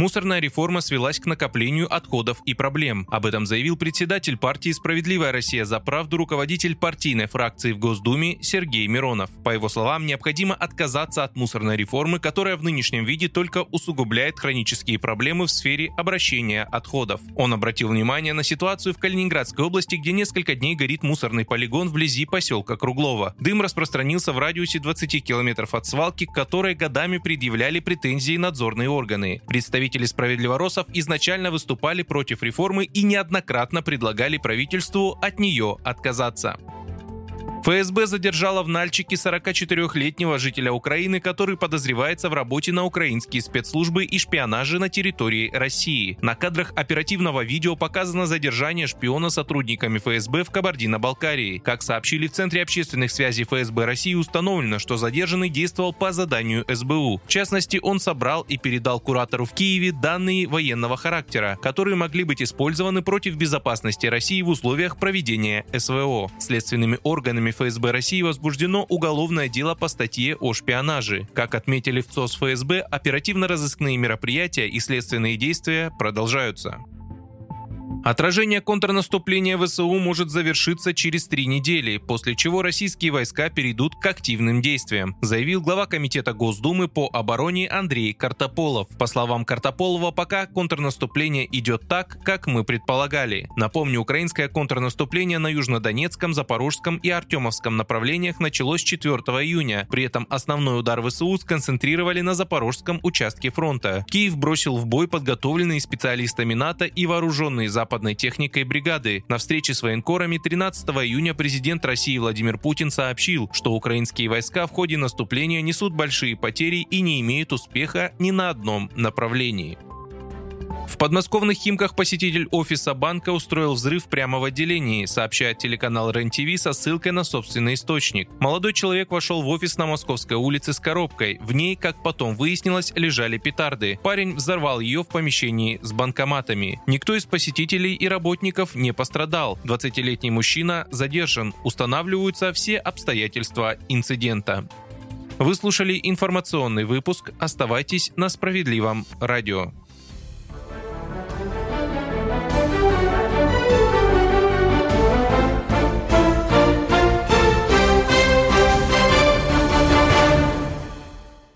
Мусорная реформа свелась к накоплению отходов и проблем. Об этом заявил председатель партии «Справедливая Россия за правду» руководитель партийной фракции в Госдуме Сергей Миронов. По его словам, необходимо отказаться от мусорной реформы, которая в нынешнем виде только усугубляет хронические проблемы в сфере обращения отходов. Он обратил внимание на ситуацию в Калининградской области, где несколько дней горит мусорный полигон вблизи поселка Круглова. Дым распространился в радиусе 20 километров от свалки, к которой годами предъявляли претензии надзорные органы. Представитель Представители справедливоросов изначально выступали против реформы и неоднократно предлагали правительству от нее отказаться. ФСБ задержала в Нальчике 44-летнего жителя Украины, который подозревается в работе на украинские спецслужбы и шпионаже на территории России. На кадрах оперативного видео показано задержание шпиона сотрудниками ФСБ в Кабардино-Балкарии. Как сообщили в Центре общественных связей ФСБ России, установлено, что задержанный действовал по заданию СБУ. В частности, он собрал и передал куратору в Киеве данные военного характера, которые могли быть использованы против безопасности России в условиях проведения СВО. Следственными органами органами ФСБ России возбуждено уголовное дело по статье о шпионаже. Как отметили в ЦОС ФСБ, оперативно-розыскные мероприятия и следственные действия продолжаются. Отражение контрнаступления ВСУ может завершиться через три недели, после чего российские войска перейдут к активным действиям, заявил глава Комитета Госдумы по обороне Андрей Картополов. По словам Картополова, пока контрнаступление идет так, как мы предполагали. Напомню, украинское контрнаступление на Южнодонецком, Запорожском и Артемовском направлениях началось 4 июня. При этом основной удар ВСУ сконцентрировали на Запорожском участке фронта. Киев бросил в бой подготовленные специалистами НАТО и вооруженные Запад западной техникой бригады. На встрече с военкорами 13 июня президент России Владимир Путин сообщил, что украинские войска в ходе наступления несут большие потери и не имеют успеха ни на одном направлении. В подмосковных Химках посетитель офиса банка устроил взрыв прямо в отделении, сообщает телеканал РЕН-ТВ со ссылкой на собственный источник. Молодой человек вошел в офис на Московской улице с коробкой. В ней, как потом выяснилось, лежали петарды. Парень взорвал ее в помещении с банкоматами. Никто из посетителей и работников не пострадал. 20-летний мужчина задержан. Устанавливаются все обстоятельства инцидента. Вы слушали информационный выпуск. Оставайтесь на справедливом радио.